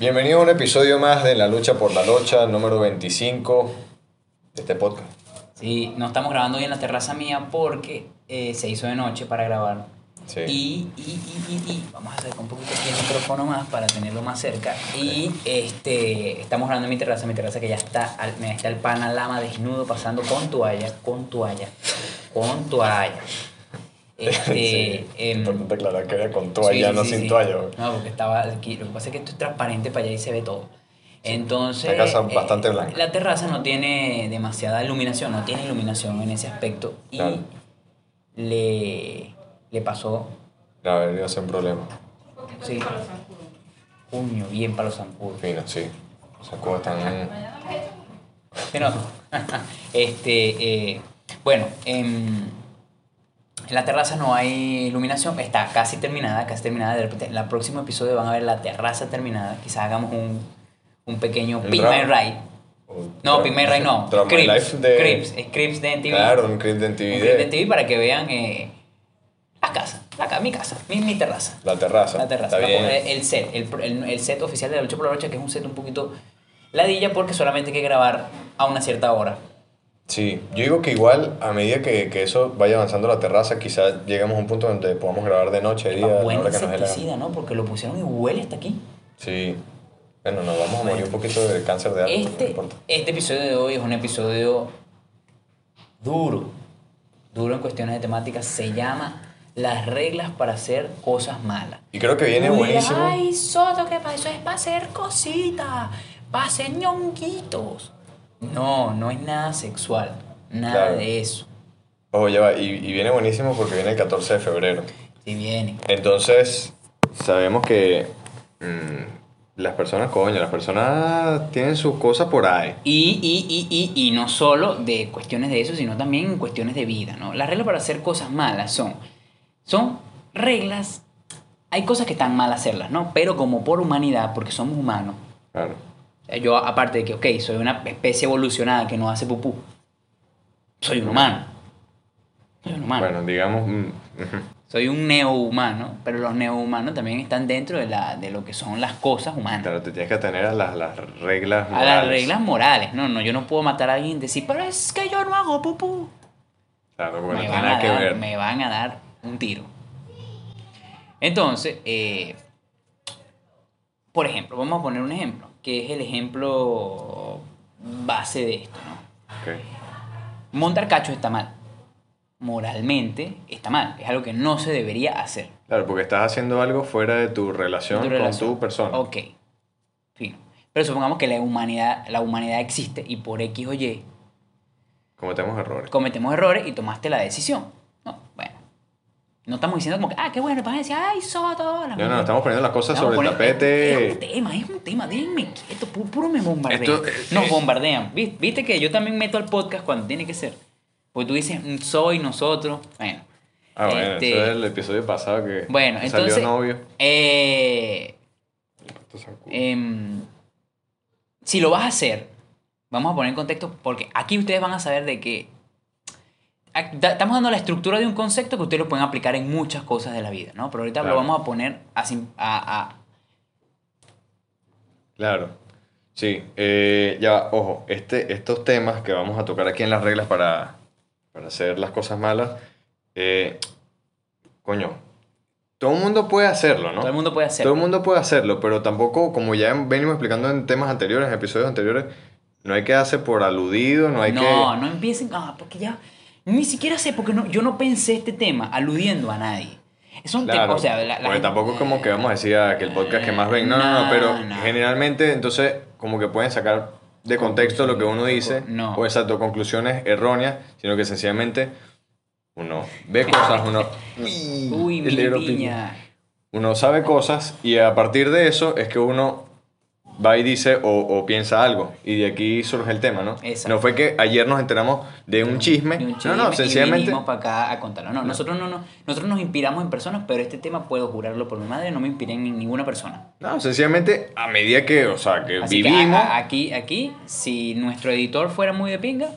Bienvenido a un episodio más de La Lucha por la Locha, número 25 de este podcast. Sí, no estamos grabando hoy en la terraza mía porque eh, se hizo de noche para grabar. Sí. Y, y, y, y, y vamos a acercar un poquito aquí el micrófono más para tenerlo más cerca. Y este, estamos grabando en mi terraza, mi terraza que ya está, al- me está el pana lama desnudo pasando con toalla, con toalla, con toalla. Este, Sí, em, Importante aclarar que era con toalla, Sí, no sí, sin toalla. No, porque estaba aquí. Lo que pasa es que esto es transparente para allá y se ve todo. Entonces. Esta casa eh, bastante blanca. La terraza no tiene demasiada iluminación, no tiene iluminación en ese aspecto. Y Claro. le, le pasó. La verdad sin problema. Sí. Puño, bien para los zancudos. Fino, sí. Sea, como están... ¿Sí, no? este, eh, bueno, em, en la terraza no hay iluminación, está casi terminada, casi terminada. De repente, en el próximo episodio van a ver la terraza terminada. Quizás hagamos un, un pequeño Pin. My Ride. No, Pin My Ride no. Crips, de... Crips, es Crips de MTV. Claro, un clip de Un MTV Crips de MTV para que vean eh, la casa, la mi casa, mi, mi terraza. la terraza. La terraza. Está bien. El set, el, el, el set oficial de la lucha por la noche, que es un set un poquito ladilla porque solamente hay que grabar a una cierta hora. Sí, yo digo que igual a medida que, que eso vaya avanzando la terraza, quizás lleguemos a un punto donde podamos grabar de noche, día, a la hora que nos ¿no? Porque lo pusieron y huele hasta aquí. Sí. Bueno, nos vamos a morir un poquito de cáncer de no Este, importa. este episodio de hoy es un episodio duro, duro en cuestiones de temática. Se llama Las reglas para hacer cosas malas. Y creo que viene Uy, buenísimo. Ay, Soto, ¿qué pasó? Es para hacer cositas, para hacer ñonguitos. No, no es nada sexual, nada Claro. de eso. Ojo, ya va, y, y viene buenísimo porque viene el 14 de febrero. Si viene. Entonces, sabemos que mm, las personas, coño, las personas tienen sus cosas por ahí. Y, y, y, y, y no solo de cuestiones de eso, sino también cuestiones de vida, ¿no? Las reglas para hacer cosas malas son, son reglas, hay cosas que están mal hacerlas, ¿no? Pero como por humanidad, porque somos humanos, Claro. Sea, yo aparte de que, ok, soy una especie evolucionada que no hace pupú, soy un humano. Soy un humano. Bueno, digamos, mm. Soy un neohumano, pero los neohumanos también están dentro de, la, de lo que son las cosas humanas. claro, te tienes que atener a las, las reglas A las morales. reglas morales. No, no, yo no puedo matar a alguien y decir, pero es que yo no hago pupú. Claro, porque no me, van nada a que dar, ver. me van a dar un tiro. Entonces, eh, por ejemplo, vamos a poner un ejemplo, que es el ejemplo base de esto, ¿no? Ok. Montar cacho está mal. Moralmente está mal. Es algo que no se debería hacer. Claro, porque estás haciendo algo fuera de tu relación, Tu con tu persona. Ok. Fino. Pero supongamos que la humanidad, la humanidad existe y por X o Y Cometemos errores. cometemos errores y tomaste la decisión. No, estamos diciendo como que, ah, qué bueno, vas a decir, ay, Soto. la No, no, mierda". estamos poniendo las cosas sobre el tapete. Es un tema, es un tema, déjenme quieto, pu- puro me bombardean. Esto, eh, Nos bombardean. Vi- Viste que yo también meto al podcast cuando tiene que ser. Porque tú dices, mm, soy, nosotros. Bueno. Ah, bueno, Este, eso es el episodio pasado que Bueno, salió entonces. novio. eh, em, si lo vas a hacer, vamos a poner en contexto, porque aquí ustedes van a saber de que da- estamos dando la estructura de un concepto que ustedes lo pueden aplicar en muchas cosas de la vida, ¿no? Pero ahorita Claro. lo vamos a poner así, a, a- Claro. Sí, eh, ya, ojo, este, estos temas que vamos a tocar aquí en las reglas para, para hacer las cosas malas, eh, coño, todo el mundo puede hacerlo, ¿no? todo el mundo puede hacerlo. Todo el mundo puede hacerlo, pero tampoco, como ya venimos explicando en temas anteriores, en episodios anteriores, no hay que darse por aludido, no hay no, que... no empiecen, ah, porque ya, ni siquiera sé, porque no, yo no pensé este tema aludiendo a nadie. Es un tema, Claro, o sea, la, la porque gente- tampoco es como que vamos a decir ah, que el podcast que más ven, no, no, no, No, pero no. generalmente entonces como que pueden sacar de contexto lo que uno dice, No. o exacto, conclusiones erróneas, sino que sencillamente uno ve cosas, uno... Uy, mi piña. Uno sabe cosas y a partir de eso es que uno va y dice o, o piensa algo. Y de aquí surge el tema, ¿no? Exacto. No fue que ayer nos enteramos de un chisme. de un no, chisme no, y sencillamente... vinimos para acá a contarlo. No, nosotros no, no, nosotros nos inspiramos en personas, pero este tema puedo jurarlo por mi madre, no me inspiré en ninguna persona. No, sencillamente a medida que, o sea, que Así que vivimos... a- a- aquí, aquí, si nuestro editor fuera muy de pinga,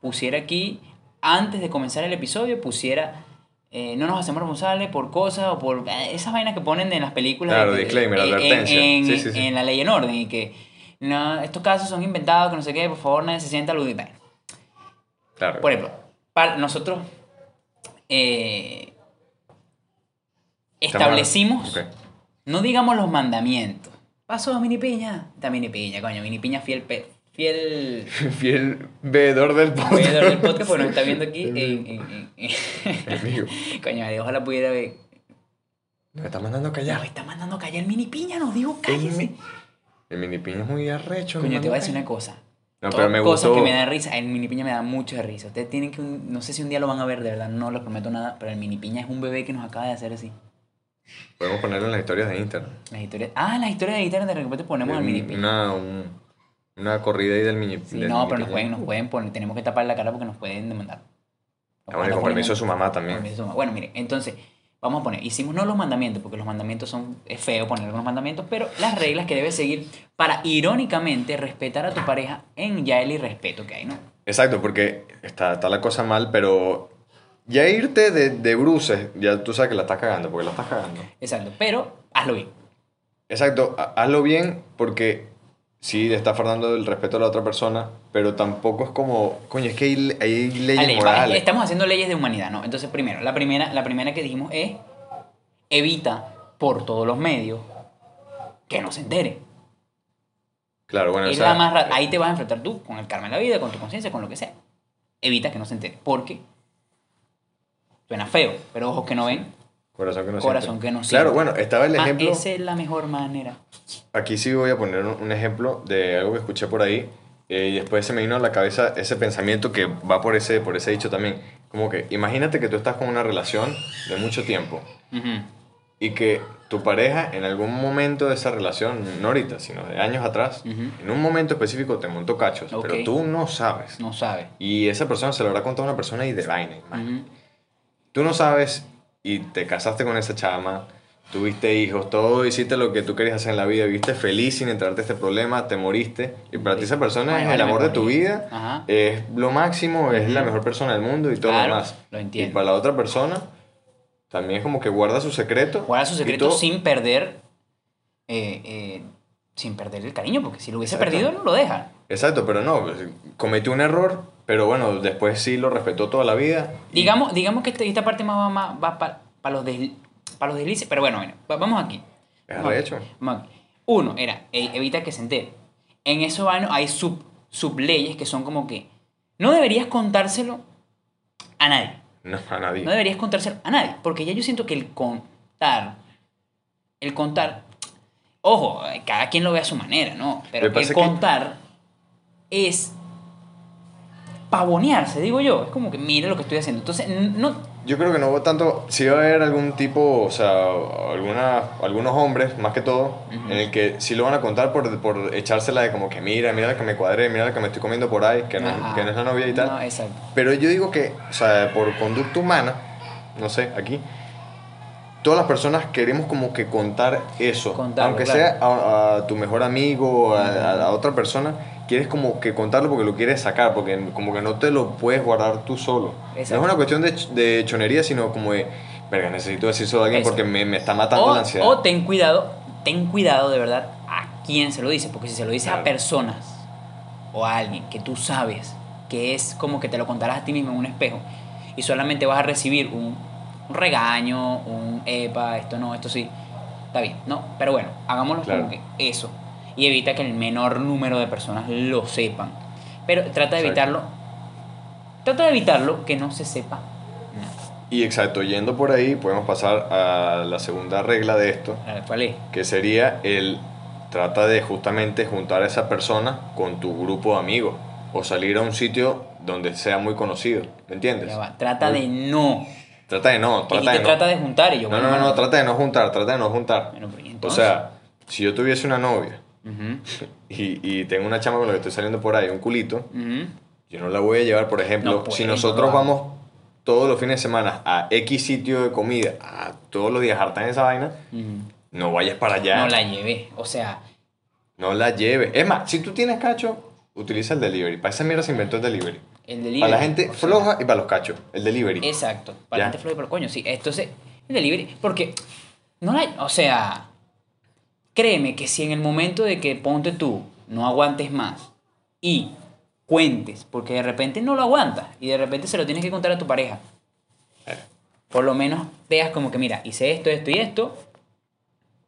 pusiera aquí, antes de comenzar el episodio, pusiera eh, no nos hacemos responsables por cosas o por eh, esas vainas que ponen en las películas. Claro, de- disclaimer, en- advertencia. En, Sí, sí, sí. en la ley en orden y que no, estos casos son inventados, que no sé qué, por favor nadie se sienta aludido. Claro. Por ejemplo, para nosotros eh, establecimos, no digamos los mandamientos. Pasó Mini Piña. Está Mini Piña, coño. Mini Piña fiel, fiel Fiel veedor del podcast. veedor del podcast, porque nos está viendo aquí en... en- coño, ojalá pudiera ver. Nos está mandando callar. me está mandando callar el Mini Piña, nos dijo cállese. El mini piña es muy arrecho. Coño, te voy a decir una cosa. No, Todas pero me cosas gustó. que me dan risa. El mini piña me da mucho de risa. Ustedes tienen que. un- no sé si un día lo van a ver, de verdad, no les prometo nada. Pero el mini piña es un bebé que nos acaba de hacer así. Podemos ponerlo en las historias de Instagram. Las historias. Ah, las historias de Instagram de repente ponemos al mini piña. Una, un- una corrida ahí del mini Sí, del no, mini pero nos pueden, nos pueden poner. Tenemos que tapar la cara porque nos pueden demandar. Ah, bueno, con permiso de su mamá también. Su mamá. Bueno, mire, entonces, vamos a poner, hicimos no los mandamientos, porque los mandamientos son, es feo poner algunos mandamientos, pero las reglas que debes seguir para, irónicamente, respetar a tu pareja en ya el irrespeto que hay, ¿no? Exacto, porque está, está la cosa mal, pero ya irte de, de bruces, ya tú sabes que la estás cagando, porque la estás cagando. Exacto, pero hazlo bien. Exacto, ha- hazlo bien porque sí le estás faltando el respeto a la otra persona, pero tampoco es como, coño, es que hay, hay leyes Ale, va, morales. estamos haciendo leyes de humanidad, ¿no? Entonces, primero, la primera, la primera que dijimos es, evita por todos los medios que no se entere. Claro, bueno, Es o sea, la más ahí te vas a enfrentar tú, con el karma de la vida, con tu conciencia, con lo que sea. Evita que no se entere, porque suena feo, pero ojos que no ven, corazón que no corazón siente. que no Claro, siente. bueno, estaba el Ah, ejemplo, esa es la mejor manera. aquí sí voy a poner un, ejemplo de algo que escuché por ahí, eh, y después se me vino a la cabeza ese pensamiento que va por ese, por ese dicho también, como que imagínate que tú estás con una relación de mucho tiempo, Ujú. y que tu pareja en algún momento de esa relación, no ahorita, sino de años atrás, Ujú. en un momento específico te montó cachos, Ok. pero tú no sabes. No sabe. Y esa persona se lo habrá contado a una persona y de vaina. man. Ujú. Tú no sabes y te casaste con esa chama, tuviste hijos, todo hiciste lo que tú querías hacer en la vida, viviste feliz sin enterarte de este problema, te moriste. Y para ti esa persona Ay, es el amor de tu vida, Ajá. es lo máximo, es la mejor persona del mundo y todo Claro, lo demás. lo Y entiendo. para la otra persona también es como que guarda su secreto. Guarda su y secreto todo- sin perder. eh, eh, sin perder el cariño, porque si lo hubiese Exacto. perdido, no lo deja. Exacto, pero no, cometió un error, pero bueno, después sí lo respetó toda la vida. Digamos, digamos que este- esta parte más va, más- va para los, desli- pa' los deslices, pero bueno, va- vamos aquí. Es Vamos arrecho. aquí, vamos aquí. Uno, era e- evita que se entere. En eso bueno, hay sub, subleyes que son como que no deberías contárselo a nadie. No, a nadie. No deberías contárselo a nadie, porque ya yo siento que el contar, el contar, ojo, cada quien lo ve a su manera, ¿no? Pero el que- contar es pavonearse, digo yo. Es como que mira lo que estoy haciendo. Entonces, no, Yo creo que no hubo tanto, sí va a haber algún tipo, o sea, alguna, algunos hombres, más que todo, en el que sí lo van a contar por, por echársela de como que mira, mira la que me cuadré, mira la que me estoy comiendo por ahí, que no, que no es la novia y tal. No, exacto. Pero yo digo que, o sea, por conducta humana, no sé, aquí, todas las personas queremos como que contar eso. Contarlo, Aunque claro. sea a, a tu mejor amigo, a, a- a otra persona, quieres como que contarlo porque lo quieres sacar, porque como que no te lo puedes guardar tú solo. No es una cuestión de, de chonería, sino como de, verga, necesito decírselo a alguien Eso. porque me, me está matando O, la ansiedad. o ten cuidado, ten cuidado de verdad a quién se lo dice, porque si se lo dices Claro. a personas o a alguien que tú sabes que es como que te lo contarás a ti mismo en un espejo y solamente vas a recibir un, un regaño, un epa, esto no, esto sí, está bien, no, pero bueno, hagámoslo Claro. como que eso y evita que el menor número de personas lo sepan, pero trata de Exacto. evitarlo, trata de evitarlo que no se sepa nada. Y exacto, yendo por ahí, podemos pasar a la segunda regla de esto, ¿Cuál es? que sería el trata de justamente juntar a esa persona con tu grupo de amigos o salir a un sitio donde sea muy conocido, ¿me entiendes? Va, Trata Muy- de no. Trata de no, Y trata te de no. trata de juntar y yo no, bueno, no, no, no, trata de no juntar, trata de no juntar. bueno, ¿y O sea, si yo tuviese una novia Ujú, y, y tengo una chama con la que estoy saliendo por ahí, un culito, ujú. yo no la voy a llevar, por ejemplo, No si no nosotros lo vamos todos los fines de semana a X sitio de comida, a todos los días hartan esa vaina, Ujú. no vayas para allá. No la llevé. O sea, No la lleves. Es más, si tú tienes cacho, utiliza el delivery. Para esa mierda se inventó el delivery. El delivery. Para la gente o sea, floja y para los cachos. El delivery. Exacto. Para Ya. la gente floja, pero coño, sí. Entonces, el delivery. Porque, no la. O sea, créeme que si en el momento de que ponte tú, no aguantes más y cuentes, porque de repente no lo aguantas y de repente se lo tienes que contar a tu pareja. Por lo menos veas como que, mira, hice esto, esto y esto.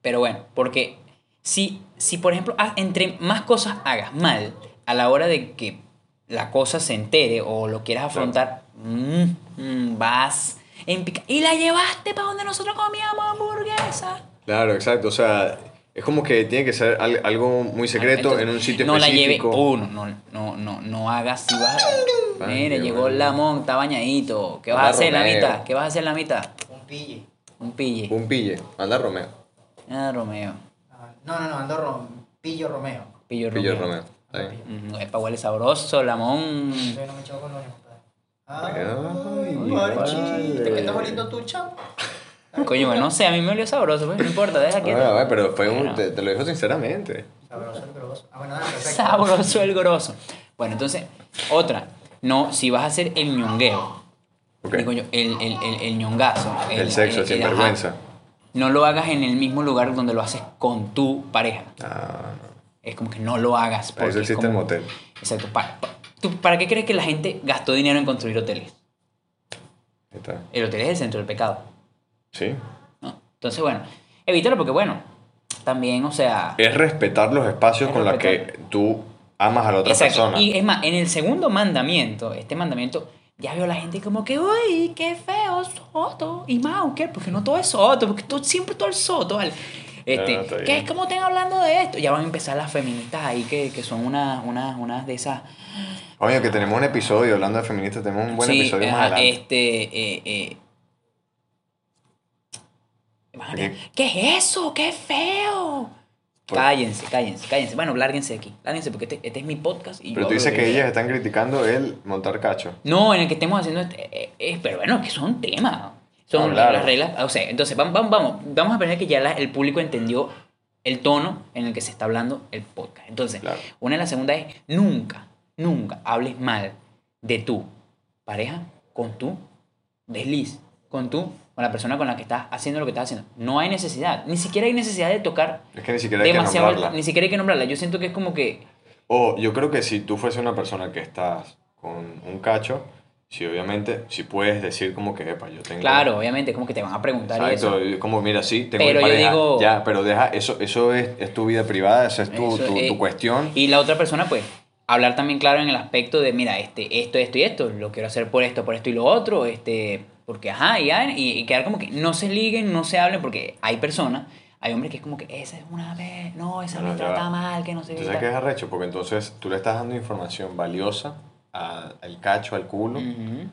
Pero bueno, porque si, si por ejemplo, entre más cosas hagas mal a la hora de que la cosa se entere o lo quieras afrontar, mm, mm, vas en pica. Y la llevaste para donde nosotros comíamos hamburguesa. Claro, exacto. O sea, es como que tiene que ser al- algo muy secreto Entonces, en un sitio no específico. la lleve uno no no no no hagas si vas. Ay, mire llegó bueno. la monta bañadito qué vas a hacer en la Romeo. mitad qué vas a hacer la mitad Un pille. un pille Un pille. Anda Romeo. ah Romeo No, no, no, ando Rom- Pillo Romeo. pillo Pillo Romeo, Romeo. Mm, epa, huele sabroso lamón Yo no me con los. Ah, Ay, Marchita, vale. ¿qué estás oliendo tú, chamo? Coño bueno, no sé a mí me olió sabroso pues no importa deja que bueno, pero fue un, Bueno. te, te lo dijo sinceramente. Sabroso el grosso. Ah, bueno, sabroso el grosso bueno entonces otra no si vas a hacer el ñongueo Ok. digo yo el, el, el, el ñongazo El sexo, el ajá, sinvergüenza. no lo hagas en el mismo lugar donde lo haces con tu pareja Ah, Es como que no lo hagas. para eso porque es existe el como- motel. Exacto. Pa- pa- ¿tú ¿Para qué crees que la gente gastó dinero en construir hoteles? Ahí está. El hotel es el centro del pecado. Sí. ¿no? Entonces, bueno, evítalo porque, bueno, también, o sea... Es respetar los espacios Es con los que tú amas a la otra exacto. persona. Y es más, en el segundo mandamiento, este mandamiento, ya veo a la gente como que, uy, qué feo, soto. Y más, ¿qué? Porque no todo es soto, porque todo, siempre todo es soto, ¿vale? Este, Ah, ¿qué bien. es como estén hablando de esto? Ya van a empezar las feministas ahí que, que son unas unas unas de esas Oye, que tenemos un episodio hablando de feministas, tenemos un buen Sí, episodio más adelante. Este, eh, eh. ¿Qué? ¿Qué es eso? ¡Qué feo! Por- Cállense, cállense, cállense. Bueno, lárguense de aquí. Lárguense porque este, este es mi podcast. Y Pero yo tú dices que ellas están criticando el montar cacho. No, en el que estemos haciendo. este- eh, eh, pero bueno, que son temas. Son las reglas. O sea, entonces, vamos, vamos, vamos. Vamos a pensar que ya la- el público entendió el tono en el que se está hablando el podcast. Entonces, Claro. una de las segundas es nunca, nunca hables mal de tu pareja con tu desliz, con tu, con la persona con la que estás haciendo lo que estás haciendo. No hay necesidad, ni siquiera hay necesidad de tocar Es que ni siquiera hay que demasiado, nombrarla. ni siquiera hay que nombrarla. Yo siento que es como que, O yo creo que si tú fuese una persona que estás con un cacho, si obviamente, si puedes decir como que, epa, yo tengo... claro, obviamente, como que te van a preguntar Exacto, eso. como mira, sí, tengo Pero yo pareja, digo- ya, pero deja, eso, eso es, es tu vida privada, esa es tu, Eso, tu, eh, tu cuestión. Y la otra persona, pues, hablar también claro en el aspecto de, mira, este, esto, esto y esto, lo quiero hacer por esto, por esto y lo otro, este, porque, ajá, y, y, y quedar como que no se liguen, no se hablen, porque hay personas, hay hombres que es como que, esa es una vez, no, esa No, me trata va. mal, que no sé ¿Tú qué. sabes qué es tal". arrecho? Porque entonces tú le estás dando información valiosa a- al cacho, al culo, Ujú.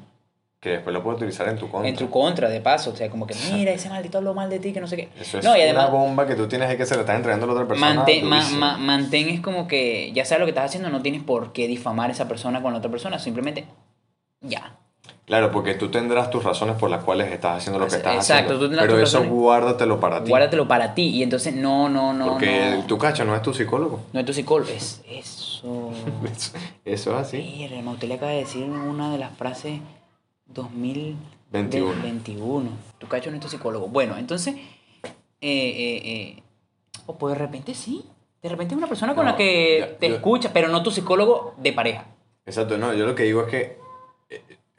que después lo puede utilizar en tu contra. En tu contra, de paso, o sea, como que, mira, ese maldito habló mal de ti, que no sé qué. Eso es no, y una además, bomba que tú tienes ahí que se le estás entregando a la otra persona. Mantén, ma- ma- mantén es como que ya sabes lo que estás haciendo, no tienes por qué difamar a esa persona con la otra persona, simplemente ya. Claro, porque tú tendrás tus razones por las cuales estás haciendo lo que estás Exacto, tú haciendo. tendrás Pero tus eso razones. guárdatelo para ti. Guárdatelo para ti y entonces no, no, no. porque no, tu cacho no es tu psicólogo. no es tu psicólogo, es eso. Eso eso es así. Mira, usted le acaba de decir una de las frases 21. 2021. Tu cacho no es tu psicólogo. Bueno, entonces, eh, eh, eh, o pues de repente sí. De repente es una persona con No, la que ya- te yo- escucha, pero no tu psicólogo de pareja. Exacto, no, yo lo que digo es que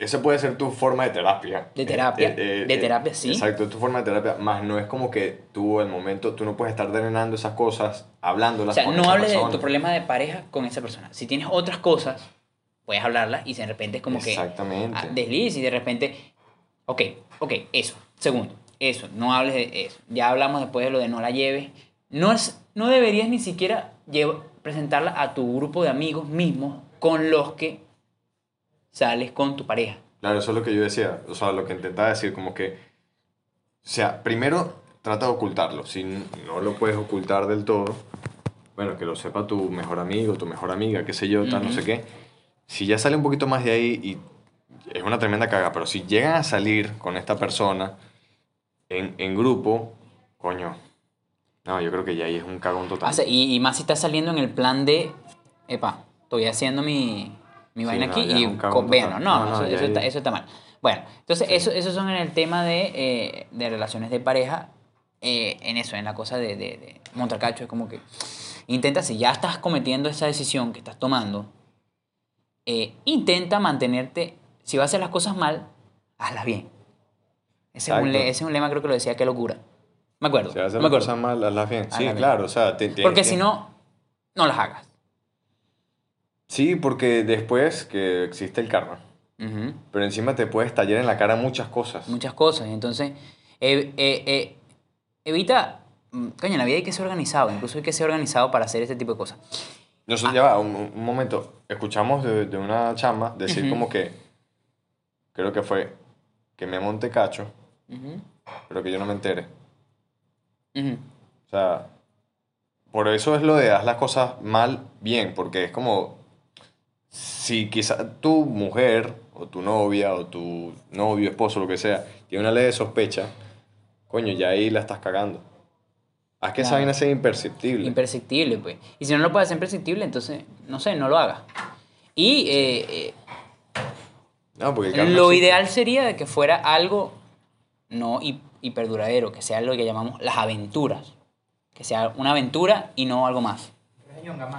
esa puede ser tu forma de terapia. De terapia, de terapia, sí. Exacto, es tu forma de terapia, más no es como que tú, el momento, tú no puedes estar drenando esas cosas, O hablándolas sea, con no hables de tu problema de pareja con esa persona. Si tienes otras cosas, puedes hablarlas y de repente es como que Exactamente. ah, desliz y de repente, ok, ok, eso. Segundo, eso, no hables de eso. Ya hablamos después de lo de no la lleves. No, es, no deberías ni siquiera llev- presentarla a tu grupo de amigos mismos con los que sales con tu pareja. Claro, eso es lo que yo decía, o sea, lo que intentaba decir, como que, o sea, primero trata de ocultarlo, si no lo puedes ocultar del todo, bueno, que lo sepa tu mejor amigo, tu mejor amiga, qué sé yo, tal, no Ujú. sé qué, si ya sale un poquito más de ahí y es una tremenda caga, pero si llegan a salir con esta persona en, en grupo, coño, no, yo creo que ya ahí es un cagón total. O sea, y, y más si estás saliendo en el plan de, epa, estoy haciendo mi, mi Sí, vaina no, aquí y con- total. no, No, no, eso, eso está, eso está mal. Bueno, entonces eso, eso son en el tema de, eh, de relaciones de pareja, eh, en eso, en la cosa de, de, de montar cacho, es como que intenta, si ya estás cometiendo esa decisión que estás tomando, eh, intenta mantenerte, si vas a hacer las cosas mal, hazlas bien. Ese es, un, ese es un lema, creo que lo decía, qué locura. Me acuerdo. Si haces me las acuerdo. cosas mal, hazlas bien. Sí, Hazlas bien. claro, o sea, te- te- Porque si no, no las hagas. Sí, porque después que existe el karma, Ujú. pero encima te puede estallar en la cara muchas cosas. muchas cosas. Entonces, eh, eh, eh, evita. mm, Coño, en la vida hay que ser organizado. Incluso hay que ser organizado para hacer este tipo de cosas. Nosotros, ya va, un, un momento, escuchamos de, de una chama decir Ujú. como que, creo que fue, que me monte cacho, Ujú, pero que yo no me entere. O sea, por eso es lo de haz las cosas mal, bien, porque es como, si quizá tu mujer, o tu novia, o tu novio, esposo, lo que sea, tiene una ley de sospecha, coño, ya ahí la estás cagando. Haz que esa vaina sea imperceptible. Imperceptible, pues. Y si no lo puedes hacer imperceptible, entonces, no sé, no lo hagas. Y eh, no, porque el eh, lo ideal sería de que fuera algo no hi- hiperduradero, que sea lo que llamamos las aventuras. Que sea una aventura y no algo más.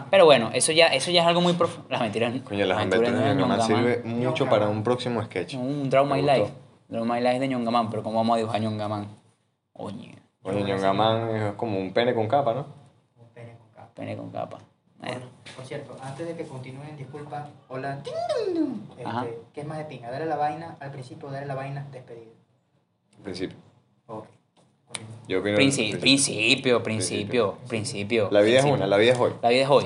Pero bueno, eso ya, eso ya es algo muy profundo. Las mentiras. Coño, las aventuras de Ñongamán sirve mucho para un próximo sketch. Un Draw My Life. Draw My Life de Ñongamán, pero ¿cómo vamos a dibujar Ñongamán? Oye, Oye, Ñongamán es como un pene con capa, ¿no? Un pene con capa. pene con capa. Eh, Por, cierto, antes de que continúen, disculpa, hola. Este. ¿Qué es más de pinga? ¿Darle la vaina al principio o darle la vaina despedida? En principio. Ok. Yo opino principio, principio. principio, principio, principio. La vida es una, la vida es hoy. La vida es hoy.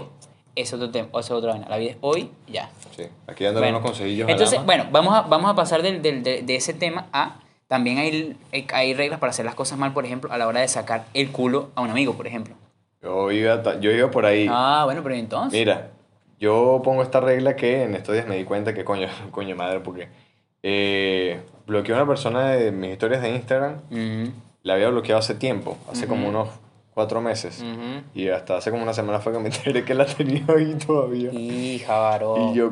Es otro tema, es otra vaina. La vida es hoy, ya. Sí. Aquí Bueno, unos consejillos Entonces, bueno, vamos a, vamos a pasar del, del- de, ese tema a. También hay, hay reglas para hacer las cosas mal, por ejemplo, a la hora de sacar el culo a un amigo, por ejemplo. Yo iba, yo iba por ahí. Ah, bueno, pero entonces. Mira, yo pongo esta regla que en estos días me di cuenta que coño, coño madre, porque eh, bloqueé a una persona de mis historias de Instagram, Ujú, la había bloqueado hace tiempo, hace como unos cuatro meses. Y hasta hace como una semana fue que me enteré que la tenía ahí todavía. Hija, varón. Y yo,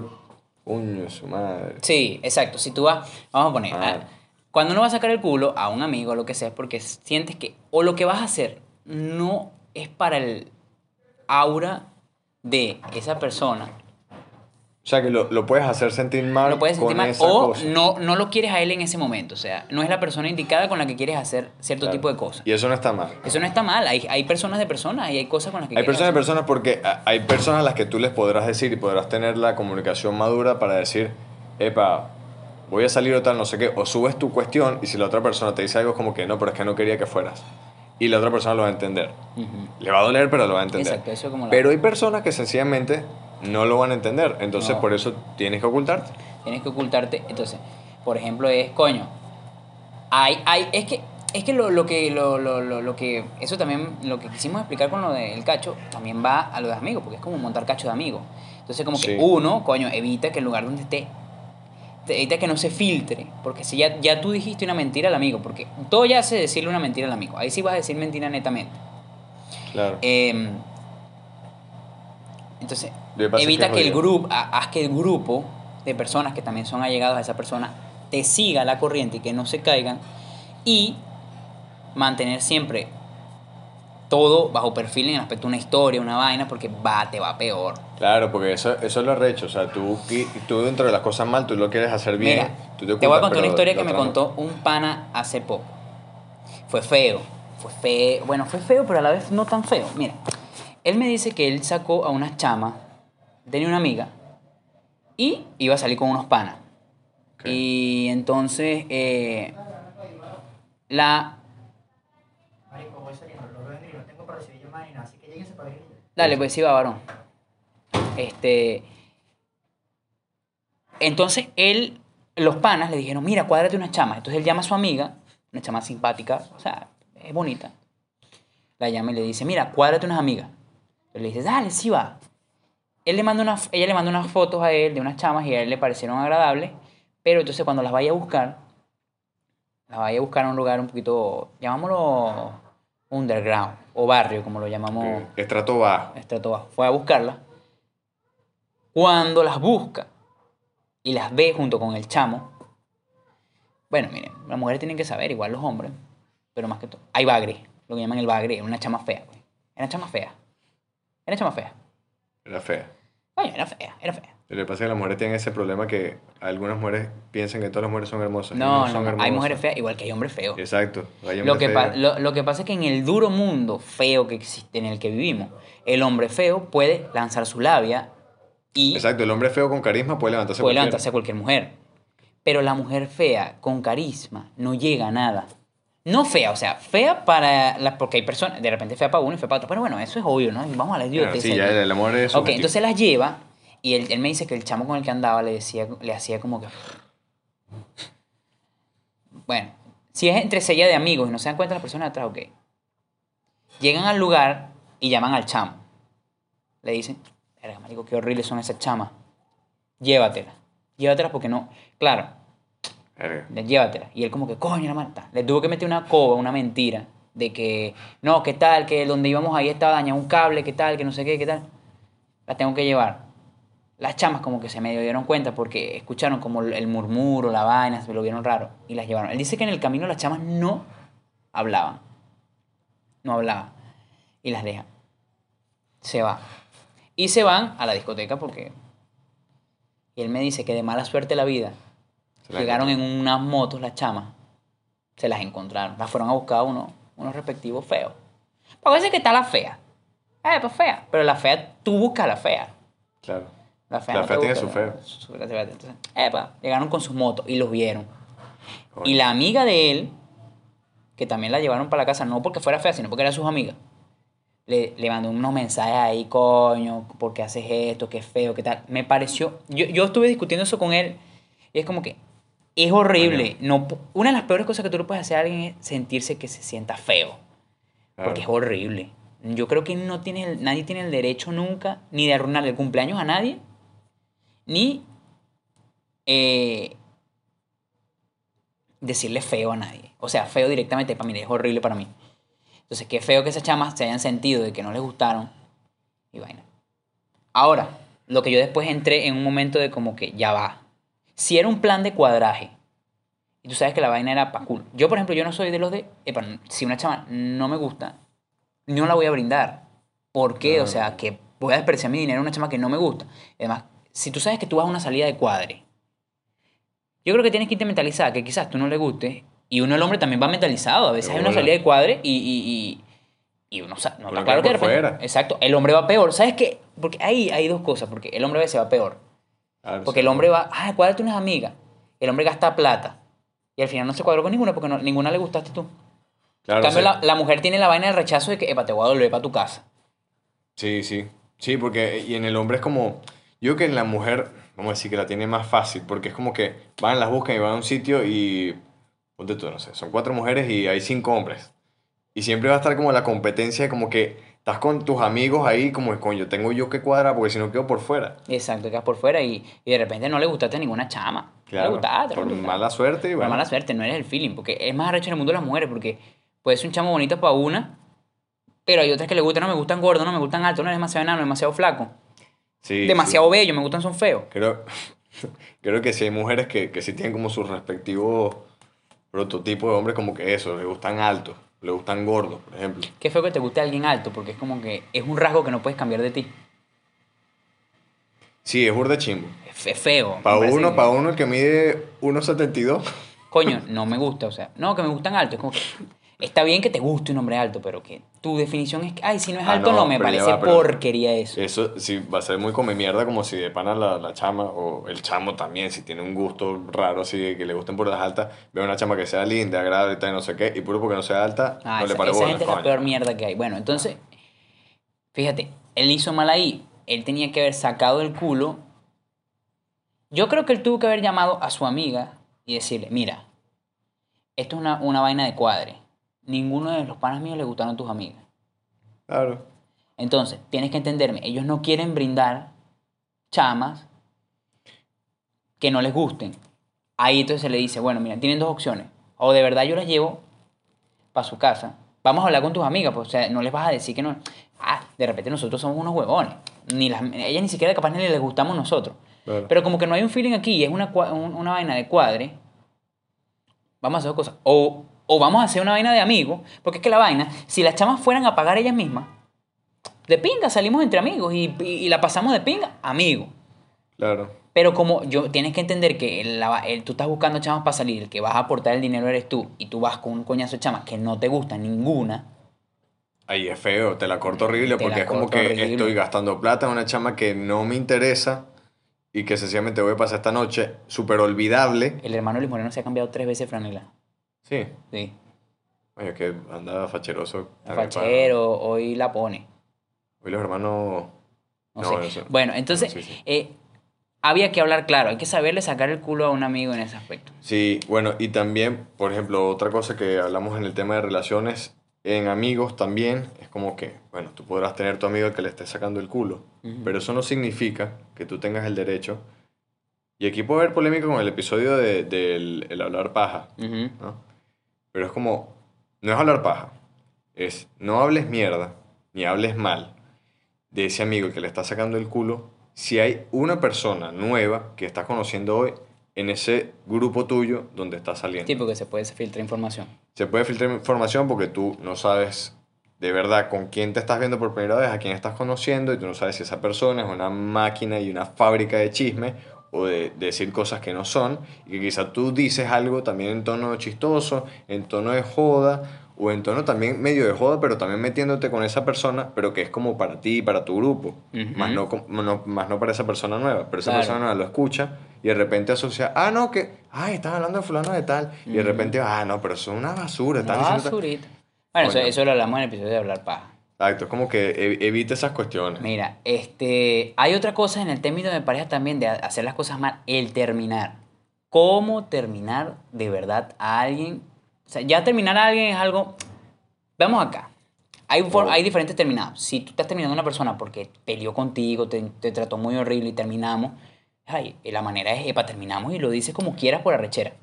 coño, su madre. Sí, exacto. Si tú vas, vamos a poner, Ah. ah, cuando uno va a sacar el culo a un amigo o lo que sea, es porque sientes que o lo que vas a hacer no es para el aura de esa persona, O sea que lo, lo puedes hacer sentir mal. lo puedes sentir con mal, esa o cosa. no, no lo quieres a él en ese momento, o sea, no es la persona indicada con la que quieres hacer cierto Claro. tipo de cosas. Y eso no está mal. Eso no está mal, hay, hay personas de personas y hay cosas con las que Hay personas de personas porque hay personas a las que tú les podrás decir y podrás tener la comunicación madura para decir, epa, voy a salir o tal, no sé qué, o subes tu cuestión y si la otra persona te dice algo es como que no, pero es que no quería que fueras. Y la otra persona lo va a entender. Le va a doler, pero lo va a entender. Exacto, eso como la- Pero hay personas que sencillamente no lo van a entender, entonces No. por eso tienes que ocultarte. Tienes que ocultarte. Entonces, por ejemplo, es, coño, hay, hay, es que, es que lo, lo que, lo, lo, lo, lo que, eso también, lo que quisimos explicar con lo del cacho, también va a lo de amigos, porque es como montar cacho de amigos. Entonces, como que uno, coño, evita que el lugar donde esté, evita que no se filtre, porque si ya, ya tú dijiste una mentira al amigo, porque todo ya hace decirle una mentira al amigo, ahí sí vas a decir mentira netamente. Claro. Em, entonces, Evita que el grupo, haz que el grupo de personas que también son allegados a esa persona te siga la corriente y que no se caigan y mantener siempre todo bajo perfil en el aspecto de una historia, una vaina, porque va, te va peor. Claro, porque eso, eso es lo arrecho. O sea, tú, tú dentro de las cosas mal, tú lo quieres hacer bien. Mira, tú te, voy a contar una historia que me contó un pana hace poco. Fue feo, fue feo, bueno, fue feo, pero a la vez no tan feo. Mira, él me dice que él sacó a una chama, tenía una amiga, y iba a salir con unos panas. Ok. Y entonces, eh, la... Marico, voy saliendo, lo veo y no tengo para recibir llamadas ni nada, así que lléguense para. Dale, pues sí va, varón. Este. Entonces él, los panas le dijeron, mira, cuádrate una chama. Entonces él llama a su amiga, una chama simpática, o sea, es bonita. La llama y le dice, mira, cuádrate unas amigas. Entonces le dice, dale, sí va. Él le manda una, ella le manda unas fotos a él de unas chamas y a él le parecieron agradables, pero entonces cuando las vaya a buscar, las vaya a buscar a un lugar un poquito, llamámoslo underground o barrio, como lo llamamos. Estrato bajo. estrato bajo. Fue a buscarla. Cuando las busca, y las ve junto con el chamo, bueno, miren, las mujeres tienen que saber, igual los hombres, pero más que todo, hay bagre, lo que llaman el bagre, una chama fea, güey. Era chama fea. Era chama fea. Era fea. Oye, era fea, era fea. Lo que pasa es que las mujeres tienen ese problema que algunas mujeres piensan que todas las mujeres son hermosas. y No, son no, hay hermosas. mujeres feas, igual que hay hombres feos. Exacto. hay Lo hombres que, pa- feos. lo, lo que pasa es que en el duro mundo feo que existe, en el que vivimos, el hombre feo puede lanzar su labia y Exacto, el hombre feo con carisma puede levantarse puede cualquiera. levantarse a cualquier mujer. Pero la mujer fea con carisma no llega a nada. No fea, o sea, fea para las. Porque hay personas, de repente fea para uno y fea para otro. Pero bueno, eso es obvio, ¿no? Vamos a la Claro, idiotez. sí, ya el amor es Ok, entonces las lleva y él, él me dice que el chamo con el que andaba le decía, le hacía como que. Bueno, si es entre sella de amigos y no se dan cuenta las personas atrás, ok. Llegan al lugar y llaman al chamo. Le dicen, verga, marico, qué horribles son esas chamas. Llévatela. Llévatela porque no. Claro, llévatela. Y él como que, coño, la mata. Le tuvo que meter una coba, una mentira. De que, no, ¿qué tal? Que donde íbamos ahí estaba dañado un cable, ¿qué tal? Que no sé qué, ¿qué tal? La tengo que llevar. Las chamas como que se medio dieron cuenta porque escucharon como el el murmuro, la vaina, se lo vieron raro y las llevaron. Él dice que en el camino las chamas no hablaban. No hablaban. Y las deja. Se va. Y se van a la discoteca porque... Y él me dice que de mala suerte la vida Se Llegaron en unas motos las chamas. Se las encontraron. Las fueron a buscar uno, unos respectivos feos. Parece que está la fea. Eh, pues fea. Pero la fea, tú buscas a la fea. Claro. La fea, La no fea tiene busca, su feo. su-. Entonces, epa, llegaron con sus motos y los vieron. Y la amiga de él, que también la llevaron para la casa, no porque fuera fea, sino porque eran sus amigas, le, le mandó unos mensajes ahí, coño, ¿por qué haces esto? Qué feo, qué tal. Me pareció. Yo, yo estuve discutiendo eso con él y es como que es horrible. No, una de las peores cosas que tú le puedes hacer a alguien es sentirse que se sienta feo. Claro. Porque es horrible. Yo creo que no tiene nadie tiene el derecho nunca ni de arruinarle el cumpleaños a nadie, ni eh, decirle feo a nadie. O sea, feo directamente para mí, es horrible para mí. Entonces, qué feo que esas chamas se hayan sentido de que no les gustaron y vaina. Ahora, lo que yo después entré en un momento de como que ya va. Si era un plan de cuadraje, y tú sabes que la vaina era pa' cool. Yo, por ejemplo, yo no soy de los de, epa, si una chama no me gusta, no la voy a brindar. ¿Por qué? O sea, que voy a desperdiciar mi dinero en una chama que no me gusta. Además, si tú sabes que tú vas a una salida de cuadre, yo creo que tienes que irte mentalizada que quizás tú no le guste. Y uno, el hombre, también va mentalizado. A veces De hay una salida de cuadre y, y, y, y uno, sa- no, está claro que de repente- fuera. Exacto. El hombre va peor. ¿Sabes qué? Porque ahí hay dos cosas. Porque el hombre a veces va peor. Porque sí. el hombre va, ah, cuádrate unas amigas. El hombre gasta plata. Y al final no se cuadró con ninguna porque no- ninguna le gustaste tú. Claro, en cambio, sí. la, la mujer tiene la vaina del rechazo de que, epa, te voy a volver para tu casa. Sí, sí. Sí, porque y en el hombre es como. Yo creo que en la mujer, vamos a decir que la tiene más fácil, porque es como que van, las buscan y van a un sitio y. Ponte tú, no sé, son cuatro mujeres y hay cinco hombres. Y siempre va a estar como la competencia, como que estás con tus amigos ahí, como, coño, tengo yo que cuadrar porque si no quedo por fuera. Exacto, quedas por fuera y, y de repente no le gustaste a ninguna chama. no le Claro. no por le gustaste. mala suerte y Por mala suerte, no eres el feeling. Porque es más arrecho en el mundo de las mujeres. Porque puede ser un chamo bonito para una, pero hay otras que le gustan, no me gustan gordos, no me gustan altos, no es demasiado enano, demasiado flaco. Sí, demasiado sí. bello, me gustan son feos. Creo, creo que sí hay mujeres que, que sí tienen como sus respectivos prototipos de hombres, como que eso, le gustan altos, le gustan gordos, por ejemplo. Qué feo que te guste alguien alto, porque es como que es un rasgo que no puedes cambiar de ti. Sí, es burda chimbo. Es fe- feo. Para uno, para uno el que mide 1,72. Coño, no me gusta, o sea, no, que me gustan altos. Es como que está bien que te guste un hombre alto, pero que tu definición es que, ay, si no es Ah, alto, no, no, me parece va, porquería eso. Eso sí va a ser muy come mierda, como si de pana la, la chama o el chamo también, si tiene un gusto raro así que le gusten por las altas, ve una chama que sea linda, agradable y no sé qué, y puro porque no sea alta, Ah, no esa, le pare esa bolas, gente es la peor mierda que hay. Bueno, entonces, fíjate, él hizo mal ahí. Él tenía que haber sacado el culo. Yo creo que él tuvo que haber llamado a su amiga y decirle, mira, esto es una, una vaina de cuadre. Ninguno de los panas míos le gustaron tus amigas. Claro. Entonces, tienes que entenderme, ellos no quieren brindar chamas que no les gusten. Ahí entonces se le dice, bueno, mira, tienen dos opciones. O de verdad yo las llevo para su casa. Vamos a hablar con tus amigas, pues, o sea, no les vas a decir que no. Ah, de repente nosotros somos unos huevones. Ni las, ellas ni siquiera capaz ni les gustamos nosotros. Claro. Pero como que no hay un feeling aquí y es una, una vaina de cuadre, vamos a hacer dos cosas. O, o vamos a hacer una vaina de amigos, porque es que la vaina, si las chamas fueran a pagar ellas mismas, de pinga salimos entre amigos y, y- y la pasamos de pinga, amigo. Claro. Pero como yo tienes que entender que el- el- tú estás buscando chamas para salir, el que vas a aportar el dinero eres tú, y tú vas con un coñazo de chamas que no te gusta ninguna, Ahí es feo, te la corto horrible porque es como que horrible. estoy gastando plata en una chama que no me interesa y que sencillamente voy a pasar esta noche súper olvidable. el hermano Luis Moreno se ha cambiado tres veces franela. Sí, Sí. oye, que anda facheroso. Fachero, hoy la pone. Hoy los hermanos... No, No, sé. eso- Bueno, entonces, sí, sí. eh, había que hablar claro, hay que saberle sacar el culo a un amigo en ese aspecto. Sí, bueno, y también, por ejemplo, otra cosa que hablamos en el tema de relaciones, en amigos también, es como que, bueno, tú podrás tener tu amigo que le estés sacando el culo, pero eso no significa que tú tengas el derecho. Y aquí puede haber polémica con el episodio de- del el hablar paja. ¿no? Pero es como, no es hablar paja, es no hables mierda, ni hables mal de ese amigo que le está sacando el culo si hay una persona nueva que estás conociendo hoy en ese grupo tuyo donde estás saliendo. Sí, porque se puede filtrar información. Se puede filtrar información porque tú no sabes de verdad con quién te estás viendo por primera vez, a quién estás conociendo, y tú no sabes si esa persona es una máquina y una fábrica de chisme o de, de decir cosas que no son, y que quizá tú dices algo también en tono chistoso, en tono de joda, o en tono también medio de joda, pero también metiéndote con esa persona, pero que es como para ti para tu grupo, Ujú. más, no, no- más no para esa persona nueva, pero esa Claro. persona nueva lo escucha y de repente asocia, ah, no, que, ay, están hablando de fulano de tal, y de repente, ah, no, pero eso es una basura, Una diciendo tal". basurita. Bueno, eso, Coño. eso lo hablamos en el episodio de hablar paja. Exacto, es como que e- evita esas cuestiones. Mira, este, hay otra cosa en el término de pareja también de ha- hacer las cosas mal, el terminar. ¿Cómo terminar de verdad a alguien? O sea, ya terminar a alguien es algo... Vamos acá. Hay, Oh. hay diferentes terminados. Si tú estás terminando a una persona porque peleó contigo, te, te trató muy horrible y terminamos, ay, la manera es, epa, terminamos y lo dices como quieras por arrechera.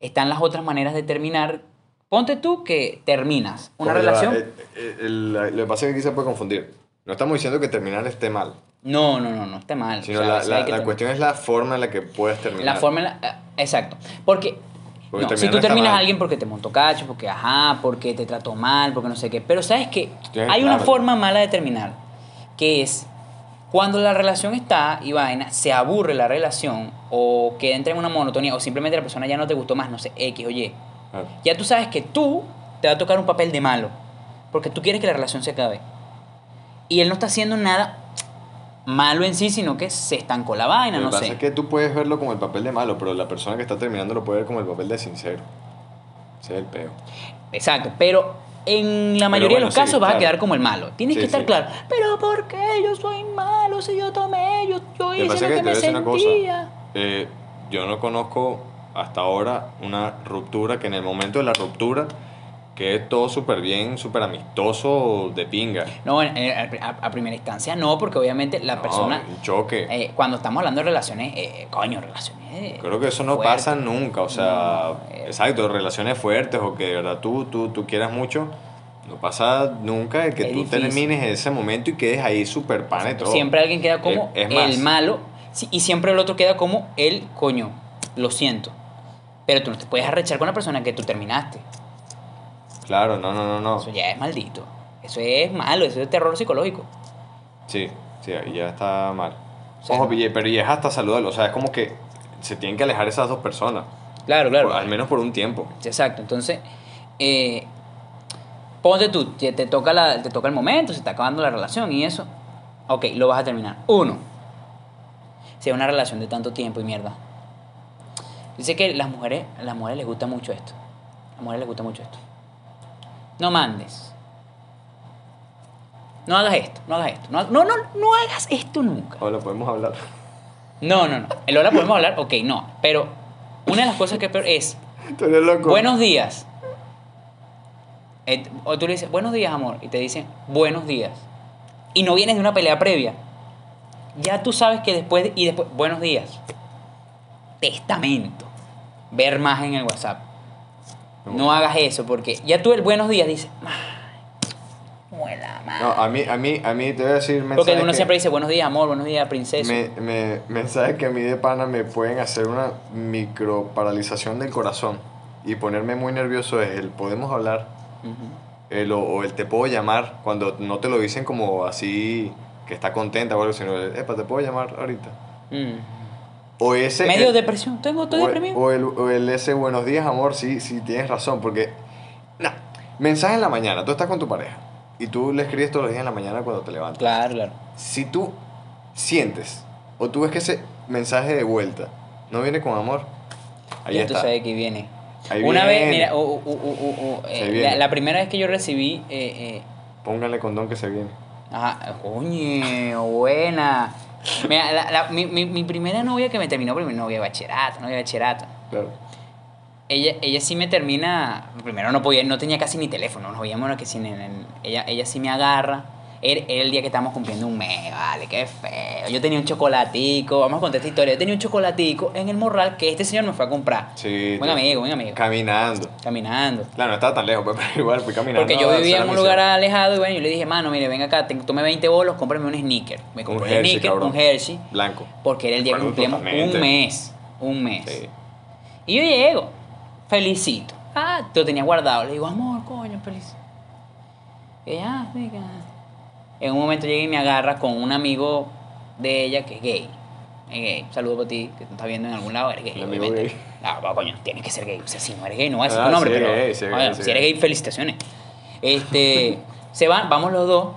Están las otras maneras de terminar. Ponte tú que terminas una relación. eh, eh, el- lo que pasa es que aquí se puede confundir. No estamos diciendo que terminar esté mal, No, no, no, no está mal. sino O sea, la, la- la cuestión es la forma en la que puedes terminar. La forma en la- eh, exacto. Porque, Porque no, terminar si tú terminas a alguien porque te montó cacho, porque ajá, porque te trató mal, porque no sé qué. Pero sabes que hay una claro. forma mala de terminar, que es cuando la relación está y vaina, se aburre la relación o que entra en una monotonía o simplemente la persona ya no te gustó más, no sé, X o Y. Claro. Ya tú sabes que tú te va a tocar un papel de malo, porque tú quieres que la relación se acabe. Y él no está haciendo nada malo en sí, sino que se estancó la vaina, Lo no que pasa sé. es que tú puedes verlo como el papel de malo, pero la persona que está terminando lo puede ver como el papel de sincero. Ese es el peo. Exacto, pero en la mayoría bueno, de los sí, casos vas a claro. quedar como el malo. Tienes Sí, que estar sí. claro. Pero ¿por qué yo soy malo si yo tomé? Yo, yo Lo que hice lo que que me a decir una cosa. sentía. Eh, yo no conozco hasta ahora una ruptura que en el momento de la ruptura quede todo súper bien, súper amistoso, de pinga. No, en- en- a, a primera instancia no, porque obviamente la No, persona... Un choque. eh, cuando estamos hablando de relaciones, eh, coño, relaciones... eh, Creo que eso no fuertes. pasa nunca, o sea, No, eh. exacto, relaciones fuertes o que de verdad tú, tú, tú quieras mucho, no pasa nunca de que Es tú difícil. termines ese momento y quedes ahí súper pana y todo. Siempre alguien queda como Es- es más. el malo sí, y siempre el otro queda como el coño. Lo siento. Pero tú no te puedes arrechar con la persona que tú terminaste. Claro, no, no, no, no. Eso ya es maldito. Eso es malo, eso es terror psicológico. Sí, sí, ahí ya está mal. Ojo, pero y es hasta saludable, o sea, es como que se tienen que alejar esas dos personas, Claro, claro. por- al menos por un tiempo. Exacto, entonces, eh, ponte tú, te, te toca la, te toca el momento, se está acabando la relación y eso. Ok, lo vas a terminar. Uno, si es una relación de tanto tiempo y mierda. Dice que las mujeres, a las mujeres les gusta mucho esto. A las mujeres les gusta mucho esto. No mandes. No hagas esto, no hagas esto. No, no, no, no hagas esto nunca. Ahora podemos hablar. No, no, no. El podemos hablar, ok, no. Pero una de las cosas que es peor es Tú eres loco. Buenos días. Eh, O tú le dices, buenos días, amor. Y te dicen, buenos días. Y no vienes de una pelea previa. Ya tú sabes que después, y después, buenos días. Testamento. Ver más en el WhatsApp. No hagas eso, porque ya tú el buenos días dices, "Ay, muela No, a mí, a mí, a mí te voy a decir mensajes Porque uno que- siempre dice buenos días, amor, buenos días, princesa. me, me, mensajes que a mí de pana me pueden hacer una micro paralización del corazón y ponerme muy nervioso es el podemos hablar Ujú. el, o, o el te puedo llamar cuando no te lo dicen como así que está contenta o algo sino epa te puedo llamar ahorita Mm. O ese Medio el- depresión, tengo, estoy deprimido. o el, o el ese buenos días amor sí sí tienes razón porque no mensaje en la mañana tú estás con tu pareja y tú le escribes todos los días en la mañana cuando te levantas Claro, claro. si tú sientes o tú ves que ese mensaje de vuelta no viene con amor, ahí ya está. tú sabes que viene. Ahí Una vez, mira, eh, viene. la, la primera vez que yo recibí, eh, eh, Pónganle condón que se viene. ajá, coño, buena. Mira, la- la- mi, mi, mi primera novia que me terminó, primero novia de bachillerato, novia de bachillerato. Claro. Ella, ella sí me termina, primero no podía, no tenía casi ni teléfono, nos veíamos que sin en, en- ella, ella sí me agarra. Era, era el día que estábamos cumpliendo un mes, vale, qué feo. Yo tenía un chocolatico, vamos a contar esta historia. Yo tenía un chocolatico en el morral que este señor me fue a comprar. Sí. Buen tú- amigo, buen amigo. Caminando. Caminando. Claro, no estaba tan lejos, pues, pero igual fui caminando. Porque yo vivía en un lugar alejado y bueno, yo le dije, mano, mire, ven acá, tome 20 bolos, cómprame un sneaker. Me Un compré un Hershey, sneaker, cabrón. un Hershey, Blanco. porque era el día que cumplíamos totalmente. un mes. Un mes. Sí. Y yo llego, felicito. Ah, te lo tenía guardado. Le digo, amor, coño, feliz. Que- En un momento llega y me agarra con un amigo de ella que es gay. Es gay. Saludo para ti, que te estás viendo en algún lado, eres gay. El amigo obviamente. gay. Ah, bueno, coño, tienes que ser gay. O sea, si no eres gay, no voy a decir Ah, tu nombre, sí, pero. gay, sí, oye, gay, sí, si eres gay. felicitaciones. Este, se van, vamos los dos.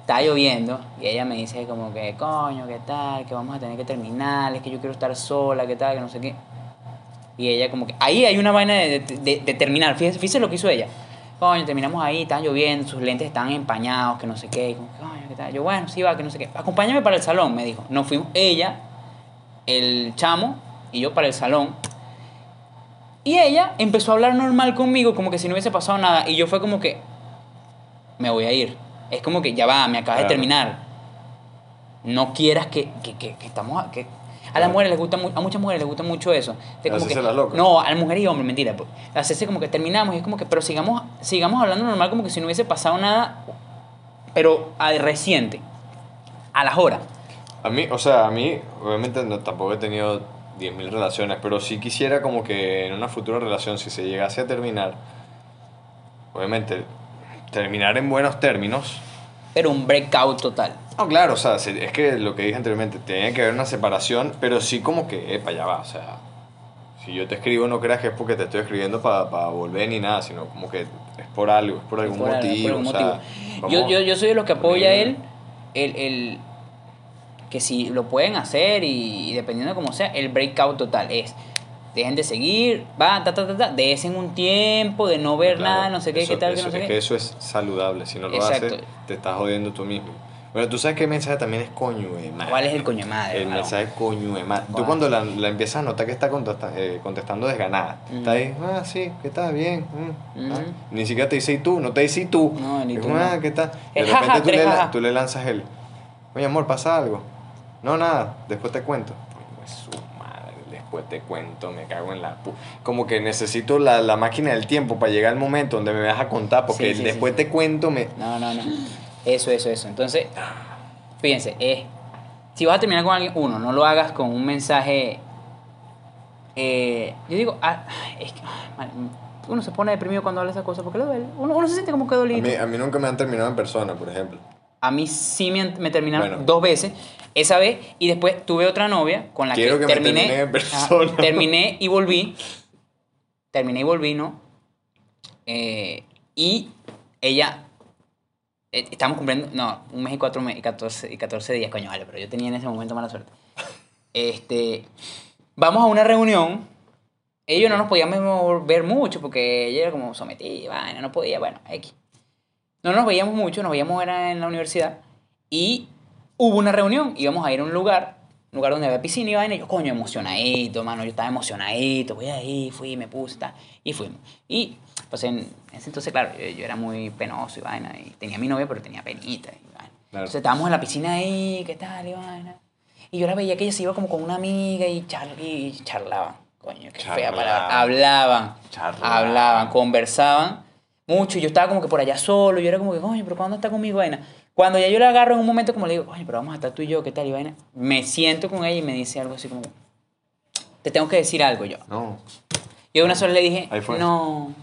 Está lloviendo y ella me dice como que, coño, ¿qué tal? Que vamos a tener que terminar, es que yo quiero estar sola, ¿qué tal? Que no sé qué. Y ella como que, ahí hay una vaina de, de- de- de terminar, fíjese, fíjese lo que hizo ella. Coño, terminamos ahí, está lloviendo, sus lentes están empañados, que no sé qué. Y como, coño, ¿qué tal? Yo, bueno, sí va, que no sé qué. Acompáñame para el salón, me dijo. Nos fuimos ella, el chamo y yo para el salón. Y ella empezó a hablar normal conmigo, como que si no hubiese pasado nada. Y yo fue como que, me voy a ir. Es como que ya va, me acabas de terminar. No quieras que, que, que, que estamos... Que, a las mujeres les gusta a muchas mujeres les gusta mucho eso. Como que, las locas. no, a las mujeres y hombres, mentira. pues. Hacerse como que terminamos y es como que, pero sigamos, sigamos hablando normal como que si no hubiese pasado nada, pero a reciente, a las horas. A mí, o sea, a mí, obviamente no, tampoco he tenido 10.000 relaciones, pero sí quisiera como que en una futura relación, si se llegase a terminar, obviamente, terminar en buenos términos. Pero un breakout total. No, claro, o sea, se- es que lo que dije anteriormente, tiene que haber una separación, pero sí como que, epa, ya va, o sea, si yo te escribo no creas que es porque te estoy escribiendo para volver ni nada, sino como que es por algo, es por algún Por algo, motivo, por algún o sea. Yo, yo, yo soy de los que apoya a él, el, el, que si lo pueden hacer y, y dependiendo de cómo sea, el breakout total es, dejen de seguir, va, ta, ta, ta, ta, desen un tiempo de no ver Claro, nada, no sé qué, eso- qué tal, eso- que no sé es qué. que eso es saludable, si no lo Exacto. haces, te estás jodiendo tú mismo. Bueno, tú sabes qué mensaje también es coño de madre. ¿Cuál es el coño de madre? El mensaje coño de madre. Tú cuando la, la empiezas a notar que está contesta- eh, contestando desganada, está ahí, ah, sí, ¿qué tal? Bien. mm, ah. Ni siquiera te dice y tú, no te dice y tú. No, ni Es tú como, no. ah, ¿qué tal? De Es repente jaja, tú, le, jaja. tú le lanzas el, oye amor, pasa algo. No, nada, después te cuento. Es su madre, después te cuento, me cago en la pu... Como que necesito la, la máquina del tiempo para llegar al momento donde me vas a contar, porque Sí, el sí, después sí. te cuento me... No, no, no. Eso, eso, eso. Entonces, fíjense, es, si vas a terminar con alguien, uno, no lo hagas con un mensaje... eh, yo digo, ah, es que ah, uno se pone deprimido cuando habla esas cosas porque le duele. Uno, uno se siente como que A dolido. mí, a mí nunca me han terminado en persona, por ejemplo. A mí sí me, me terminaron Bueno. dos veces. Esa vez, y después tuve otra novia con la Quiero que, que me terminé. en terminé y volví. Terminé y volví, ¿no? Eh, y ella. Eh, estamos cumpliendo. No, un mes y cuatro meses y 14, y 14 días, coño, vale, pero yo tenía en ese momento mala suerte. Este. Vamos a una reunión. Ellos no nos podíamos ver mucho porque ella era como sometida, vaina, no podía, bueno, X. No nos veíamos mucho, nos veíamos era en la universidad. Y hubo una reunión, íbamos a ir a un lugar, un lugar donde había piscina y vaina. Y yo, coño, emocionadito, mano, yo estaba emocionadito, voy ahí, fui, me puse, tal. Y fuimos. Y, pues en ese entonces, claro, yo, yo era muy penoso y vaina. Y tenía a mi novia, pero tenía penita. Y vaina. Entonces estábamos en la piscina ahí, ¿qué tal? Y vaina. Y yo la veía que ella se iba como con una amiga y, char y charlaban. Coño, qué fea Charlaban. palabra. Hablaban. Charlaban. Hablaban, conversaban mucho. y Yo estaba como que por allá solo. Y yo era como que, coño, pero ¿cuándo está conmigo, vaina? Cuando ya yo la agarro en un momento como le digo, oye, pero vamos a estar tú y yo, ¿qué tal? Y vaina, me siento con ella y me dice algo así como, te tengo que decir algo yo. No. Yo una sola le dije, no.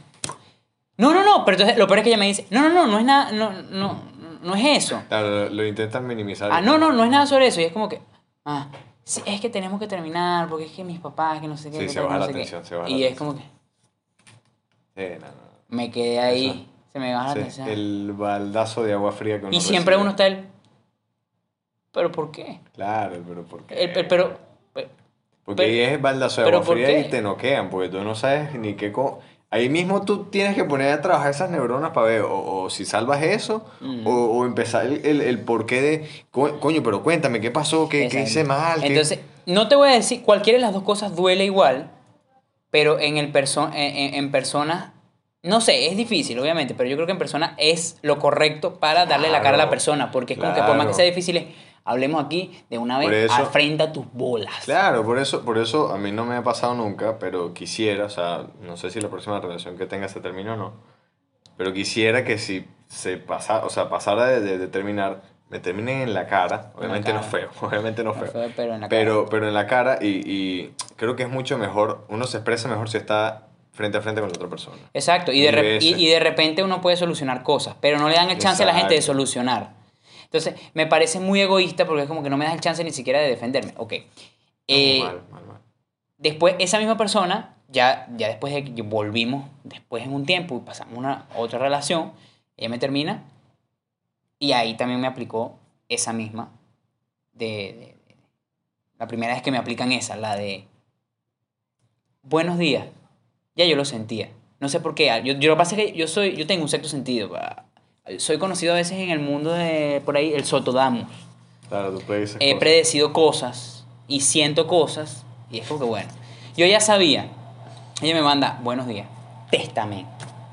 No, no, no, pero entonces lo peor es que ella me dice, no, no, no, no es nada, no, no, no es eso. Claro, lo, lo intentan minimizar. Ah, no, no, no es nada sobre eso. Y es como que, ah, sí, es que tenemos que terminar porque es que mis papás, que no sé qué. Sí, que se baja no la sé qué". tensión, se baja Y la es como que Sí, no, no. me quedé ahí, Eso. se me baja Sí, la tensión. el baldazo de agua fría que uno y siempre uno está el, ¿pero por qué? Claro, pero ¿por qué? El- el- pero, pero- Porque pero- ahí es baldazo de agua ¿por fría y te noquean, porque tú no sabes ni qué... co- Ahí mismo tú tienes que poner a trabajar esas neuronas para ver o, o si salvas eso Mm. o, o empezar el, el, el porqué de... co- Coño, pero cuéntame, ¿qué pasó? ¿Qué, qué hice mal? ¿Qué- Entonces, no te voy a decir, cualquiera de las dos cosas duele igual, pero en, el perso en, en- en persona, no sé, es difícil, obviamente, pero yo creo que en persona es lo correcto para darle la cara a la persona, porque es como que por más que sea difícil, es, hablemos aquí de una vez, eso- afrenta tus bolas. Claro, por eso, por eso a mí no me ha pasado nunca, pero quisiera, o sea, no sé si la próxima relación que tenga se termine o no, pero quisiera que si se pasa, o sea, pasara de, de- de terminar, me terminen en la cara, obviamente no cara. feo, obviamente no No feo, pero en la pero, cara. pero en la cara y, y creo que es mucho mejor, uno se expresa mejor si está frente a frente con la otra persona. Exacto, y de, y, y repente uno puede solucionar cosas, pero no le dan el chance a la gente de solucionar. Entonces, me parece muy egoísta porque es como que no me das el chance ni siquiera de defenderme. Ok. Eh, mal, mal, mal. Después, esa misma persona, ya, ya después de que volvimos, después en un tiempo y pasamos una otra relación, ella me termina y ahí también me aplicó esa misma de, de- de- la primera vez que me aplican esa, la de buenos días. Ya yo lo sentía. No sé por qué. Yo, yo lo que pasa es que yo soy, yo tengo un sexto sentido. pa. Soy conocido a veces en el mundo de por ahí el sotodamus Claro, tú puedes he predecido cosas y siento cosas y es como que bueno. Yo ya sabía. Ella me manda, buenos días, téstame.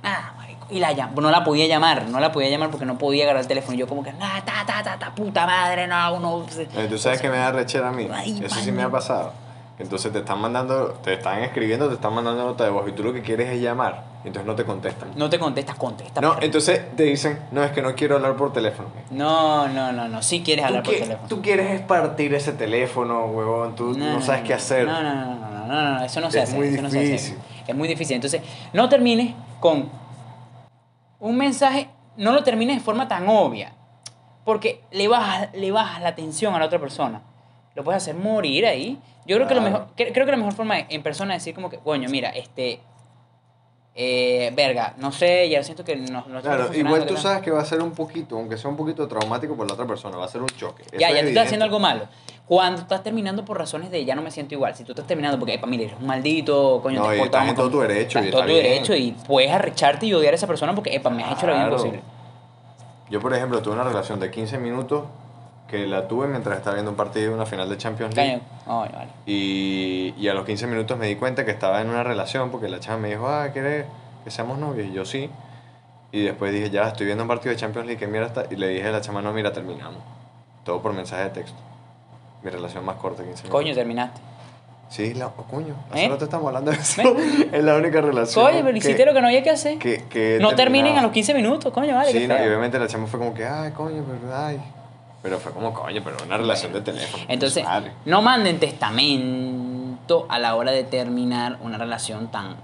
Ah, marico. Y la llam- no la podía llamar, no la podía llamar porque no podía agarrar el teléfono. Y yo como que, ah, ta, ta, ta, ta, puta madre, no. Eh, ¿Tú sabes que me da rechera a mí? Ay, Eso sí me ha pasado. Entonces te están mandando, te están escribiendo, te están mandando nota de voz y tú lo que quieres es llamar. Entonces no te contestan. No te contestas, contesta. No, entonces te dicen, no, es que no quiero hablar por teléfono. no, no, no, no, sí quieres hablar por teléfono. tú quieres es partir ese teléfono, huevón. Tú no, sabes qué hacer. No, no, no, no, no, no, no, eso no se Es hace. muy eso no se hace. difícil. Es muy difícil. Entonces, no termines con un mensaje, no lo termines de forma tan obvia, porque le bajas, le bajas la atención a la otra persona. Lo puedes hacer morir ahí. Yo creo que lo mejor, cre- creo que la mejor forma es en persona decir como que, coño, mira, este, eh, verga, no sé, ya siento que no, no Claro, igual ¿qué tú sabes que va a ser un poquito, aunque sea un poquito traumático por la otra persona, va a ser un choque. Eso Ya, es ya tú estás haciendo algo malo. Cuando estás terminando por razones de ya no me siento igual, si tú estás terminando porque, epa, mira, eres un maldito, coño, No, te y estás en todo tu derecho, estás y en todo tu bien. derecho y puedes arrecharte y odiar a esa persona porque, epa, me has hecho la vida imposible. Yo, por ejemplo, tuve una relación de 15 minutos que la tuve mientras estaba viendo un partido de una final de Champions League. Ay, vale. Y, y a los 15 minutos me di cuenta que estaba en una relación porque la chava me dijo, ah, ¿quieres que seamos novios? Y yo sí. Y después dije, ya, estoy viendo un partido de Champions League, que mira está. Y le dije a la chama, no, mira, terminamos. Todo por mensaje de texto. Mi relación más corta, 15 minutos. Coño, terminaste. Sí, la, oh, coño. Hace ¿Eh? rato estamos hablando de eso. es la única relación. Coño, pero hiciste lo que no había que hacer. que, que no terminen a los 15 minutos, coño, vale. Sí, no, y obviamente la chama fue como que, ay, coño, pero ay. Pero fue como, coño, pero una relación de teléfono. Entonces, no manden testamento a la hora de terminar una relación tan.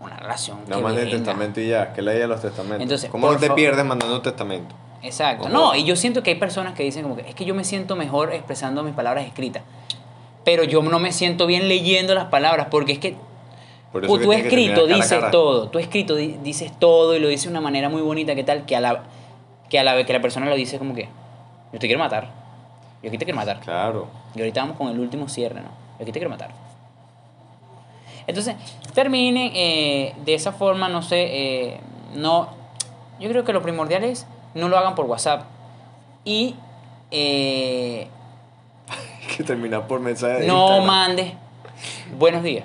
Una relación No que manden testamento y ya, que leía los testamentos. Entonces, ¿Cómo no te pierdes mandando un testamento? Exacto. No, y yo siento que hay personas que dicen como que es que yo me siento mejor expresando mis palabras escritas. Pero yo no me siento bien leyendo las palabras porque es que Por tú, escrito cara dices cara. todo, tú escrito di- dices todo y lo dices de una manera muy bonita que tal que a la que a la vez que la persona lo dice como que yo te quiero matar. Yo aquí te quiero matar. Claro. Y ahorita vamos con el último cierre, ¿no? Yo aquí te quiero matar. Entonces, terminen eh, de esa forma, no sé, eh, no, yo creo que lo primordial es no lo hagan por WhatsApp. Y eh, que terminar por mensaje de no Instagram. mandes buenos días.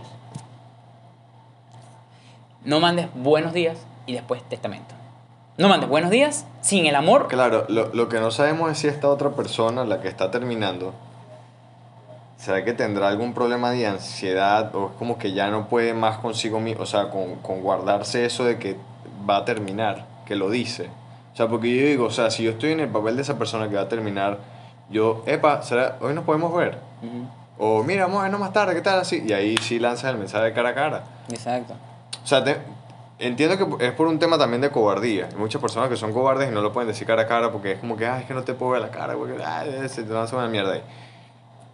No mandes buenos días y después testamento. No mandes buenos días sin el amor. Claro, lo, lo que no sabemos es si esta otra persona, la que está terminando, ¿será que tendrá algún problema de ansiedad o es como que ya no puede más consigo mismo, o sea, con, con guardarse eso de que va a terminar, que lo dice? O sea, porque yo digo, o sea, si yo estoy en el papel de esa persona que va a terminar, yo, epa, ¿será, hoy nos podemos ver. O mira, vamos a vernos más tarde, ¿qué tal? Así. Y ahí sí lanzas el mensaje de cara a cara. Exacto. O sea, te- entiendo que es por un tema también de cobardía. Hay muchas personas que son cobardes y no lo pueden decir cara a cara porque es como que, ah, es que no te puedo ver la cara, porque ah, se te lanza una mierda ahí.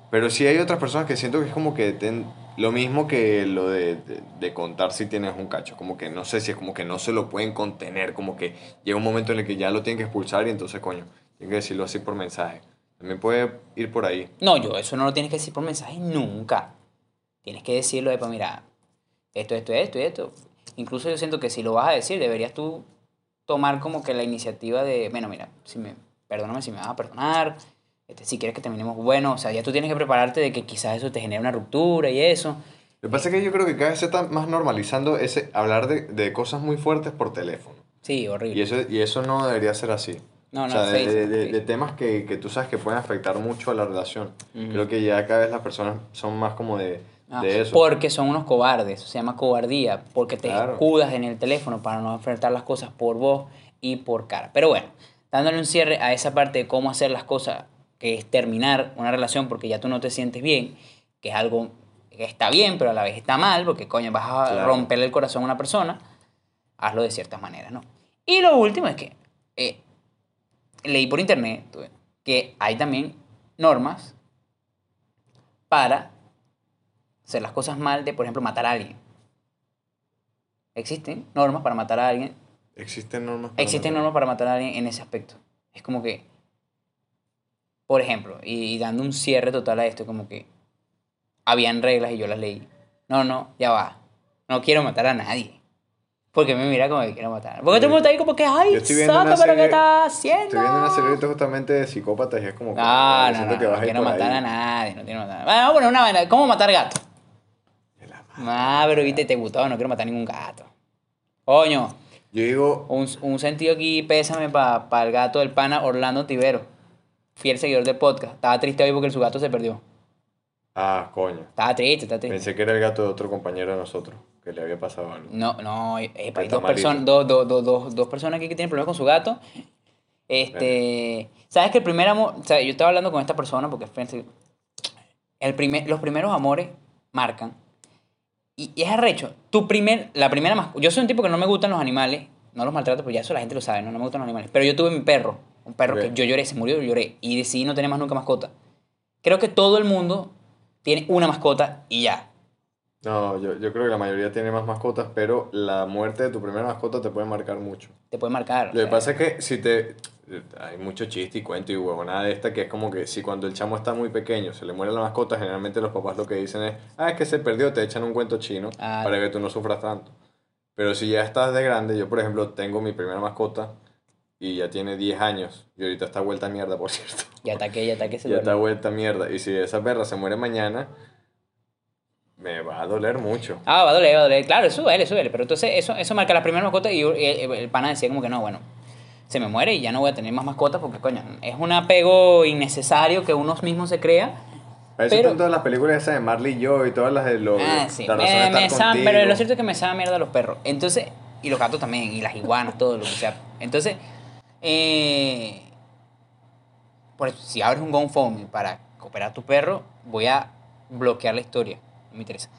Pero sí hay otras personas que siento que es como que ten- lo mismo que lo de, de, de contar si tienes un cacho. Como que no sé si es como que no se lo pueden contener, como que llega un momento en el que ya lo tienen que expulsar y entonces, coño, tienen que decirlo así por mensaje. También puede ir por ahí. No, yo eso no lo tienes que decir por mensaje nunca. Tienes que decirlo de, pues mira, esto, esto, esto esto. Incluso yo siento que si lo vas a decir, deberías tú tomar como que la iniciativa de, bueno, mira, si me, perdóname si me vas a perdonar, este, si quieres que terminemos bueno, o sea, ya tú tienes que prepararte de que quizás eso te genere una ruptura y eso. Lo que pasa es que yo creo que cada vez se está más normalizando ese hablar de, de cosas muy fuertes por teléfono. Sí, horrible. Y eso, y eso no debería ser así. No, o no, sea, de, de- de- temas que, que tú sabes que pueden afectar mucho a la relación. Ujú. Creo que ya cada vez las personas son más como de, Ah, de eso. Porque son unos cobardes, se llama cobardía, porque te Claro. escudas en el teléfono para no enfrentar las cosas por voz y por cara. Pero bueno, dándole un cierre a esa parte de cómo hacer las cosas, que es terminar una relación porque ya tú no te sientes bien, que es algo que está bien, pero a la vez está mal, porque coño, vas a Claro. romperle el corazón a una persona, hazlo de ciertas maneras, ¿no? Y lo último es que eh, leí por internet que hay también normas para hacer las cosas mal de, por ejemplo, matar a alguien. Existen normas para matar a alguien. Existen normas. para Existen matar. normas para matar a alguien en ese aspecto. Es como que, por ejemplo, y, y dando un cierre total a esto, como que habían reglas y yo las leí. No, no, ya va. No quiero matar a nadie. Porque me mira como que quiero matar. Porque todo el mundo está ahí como que, ay, saca, pero ¿qué estás haciendo? Estoy viendo una serie justamente de psicópatas y es como que. No, no, no, que no, ir quiero matar ahí. a nadie, no quiero matar a nadie. Bueno, bueno, una vaina, ¿cómo matar gato? Ah, pero viste, te gustó, no quiero matar ningún gato. Coño, Yo digo, un, un sentido aquí, pésame para el gato del pana Orlando Tibero, fiel seguidor del podcast. Estaba triste hoy porque su gato se perdió. ah, coño. Estaba triste, estaba triste. Pensé que era el gato de otro compañero de nosotros, que le había pasado algo. No, no, eh, hay Está dos, personas dos, dos, dos, dos, dos personas aquí que tienen problemas con su gato. Este, ¿sabes que el primer amor, o sea, yo estaba hablando con esta persona porque fíjense, el primer, los primeros amores marcan. Y, y es arrecho. Tu primer, la primera mascota. Yo soy un tipo que no me gustan los animales. No los maltrato, pues ya eso la gente lo sabe, no, no me gustan los animales. Pero yo tuve mi perro. Un perro que yo lloré, se murió, lloré. Y decidí no tener más nunca mascota. Creo que todo el mundo tiene una mascota y ya. No, yo, yo creo que la mayoría tiene más mascotas, pero la muerte de tu primera mascota te puede marcar mucho. Te puede marcar. Lo que pasa es que si te... Hay mucho chiste y cuento y huevonada de esta que es como que si cuando el chamo está muy pequeño se le muere la mascota, generalmente los papás lo que dicen es, ah, es que se perdió, te echan un cuento chino Ah. para que tú no sufras tanto. Pero si ya estás de grande, yo por ejemplo tengo mi primera mascota y ya tiene 10 años y ahorita está vuelta a mierda, por cierto. Ya ataque, ya ataque se Ya está vuelta a mierda. Y si esa perra se muere mañana, me va a doler mucho. Ah, va a doler, va a doler. Claro, eso duele, eso duele. Pero entonces eso, eso marca las primeras mascotas y el, el pana decía como que no, bueno, se me muere y ya no voy a tener más mascotas porque, coño, es un apego innecesario que uno mismo se crea. Pero- están todas las películas esas de Marley y yo y todas las de los... Ah, sí. razón de Me, me contigo. pero lo cierto es que me saben mierda los perros. Entonces, y los gatos también, y las iguanas, todo lo que sea. Entonces, eh, por eso, si abres un GoFundMe para cooperar a tu perro, voy a bloquear la historia. No me interesa.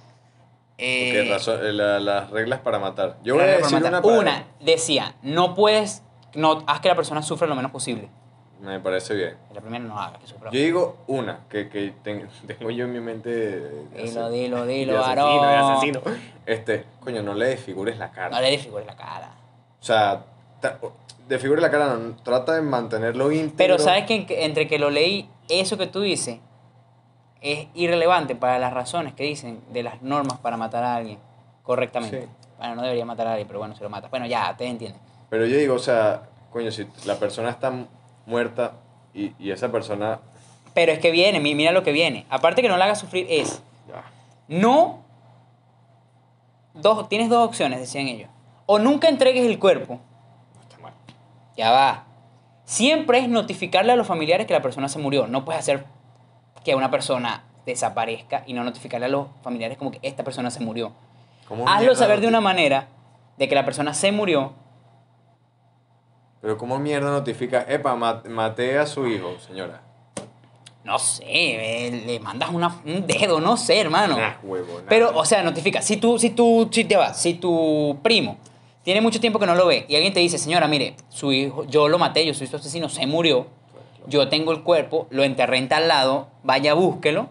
Eh, Porque razón- eh, la- las reglas para matar. Yo voy a decir matar. una para- Una, decía, no puedes, no, haz que la persona sufra lo menos posible. Me parece bien. La primera no haga que sufra. Yo digo una que, que ten- tengo yo en mi mente. de- Dilo, dilo, de dilo, asesino, de varón. asesino. Este, coño, no le desfigures la cara. No le desfigures la cara. O sea, desfigure la cara, no, trata de mantenerlo íntegro. Pero sabes que entre que lo leí, eso que tú dices es irrelevante para las razones que dicen de las normas para matar a alguien correctamente. Sí. Bueno, no debería matar a alguien, pero bueno, se lo mata. Bueno, ya, te entienden. Pero yo digo, o sea, coño, si la persona está muerta y, y esa persona. Pero es que viene, mi- mira lo que viene. Aparte que no la haga sufrir es, Ya. no, dos, tienes dos opciones, decían ellos. O nunca entregues el cuerpo, está mal. ya va. Siempre es notificarle a los familiares que la persona se murió. No puedes hacer que una persona desaparezca y no notificarle a los familiares como que esta persona se murió. ¿Cómo Hazlo saber de una manera de que la persona se murió Pero ¿cómo mierda notifica? Epa, ma- maté a su hijo, señora. No sé, eh, le mandas una- un dedo, no sé, hermano. Nah, huevo, nah. Pero, o sea, notifica. Si tú, si tú, si te vas, si tu primo tiene mucho tiempo que no lo ve y alguien te dice, señora, mire, su hijo, yo lo maté, yo soy su asesino, se murió, yo tengo el cuerpo, lo enterré en tal lado, vaya, búsquelo.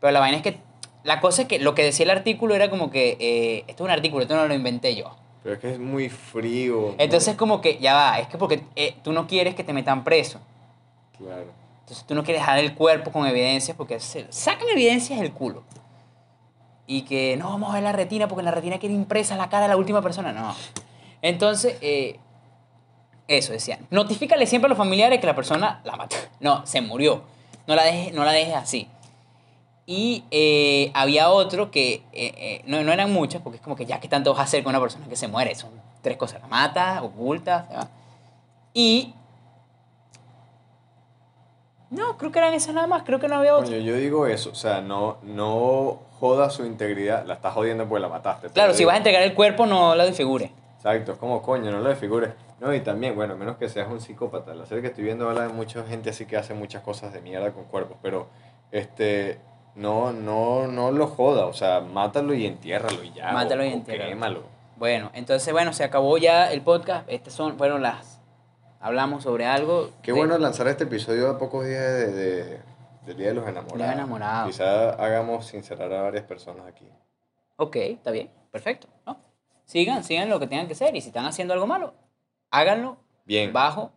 Pero la vaina es que, la cosa es que lo que decía el artículo era como que, eh, esto es un artículo, esto no lo inventé yo. Pero es que es muy frío. Entonces, como que, ya va, es que porque eh, tú no quieres que te metan preso. Claro. Entonces tú no quieres dejar el cuerpo con evidencias porque se sacan evidencias del culo. Y que no vamos a ver la retina porque en la retina queda impresa la cara de la última persona. No. Entonces, eh, eso decían. Notifícale siempre a los familiares que la persona la mató. No, se murió. No la dejes, no la dejes así. Y eh, había otro que eh, eh, no, no eran muchos, porque es como que ya que tanto vas a hacer con una persona que se muere. Son tres cosas: la mata, oculta, se va. Y. No, creo que eran esas nada más, creo que no había otro. Coño, yo digo eso, o sea, no, no joda su integridad, la estás jodiendo porque la mataste. te Claro, si digo. vas a entregar el cuerpo, no la desfigure. Exacto, es como coño, no lo desfigures. No, y también, bueno, menos que seas un psicópata. La serie que estoy viendo habla de mucha gente así que hace muchas cosas de mierda con cuerpos, pero este no, no, no lo joda, o sea, mátalo y entiérralo y ya. Mátalo o- y entiérralo. Quémalo. Bueno, entonces, bueno, se acabó ya el podcast. Estas son, fueron las. Hablamos sobre algo. Qué de- bueno lanzar este episodio a pocos días de, de- del Día de los Enamorados. Los Enamorados. Quizá hagamos sincerar a varias personas aquí. Ok, está bien, perfecto. ¿no? Sigan, sigan lo que tengan que hacer. Y si están haciendo algo malo, háganlo Bien. bajo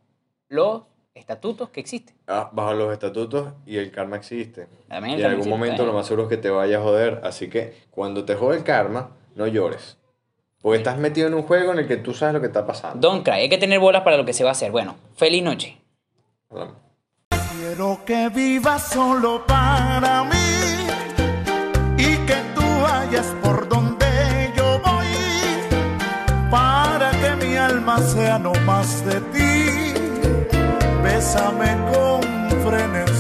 los estatutos que existen. Ah, bajo los estatutos y el karma existe. También el y en algún momento lo más seguro es que te vaya a joder. Así que cuando te jode el karma, no llores. Porque estás metido en un juego en el que tú sabes lo que está pasando. Don't cry, hay que tener bolas para lo que se va a hacer. Bueno, feliz noche. Quiero que vivas solo para mí y que tú vayas por donde yo voy para que mi alma sea no más de ti bésame con frenesí.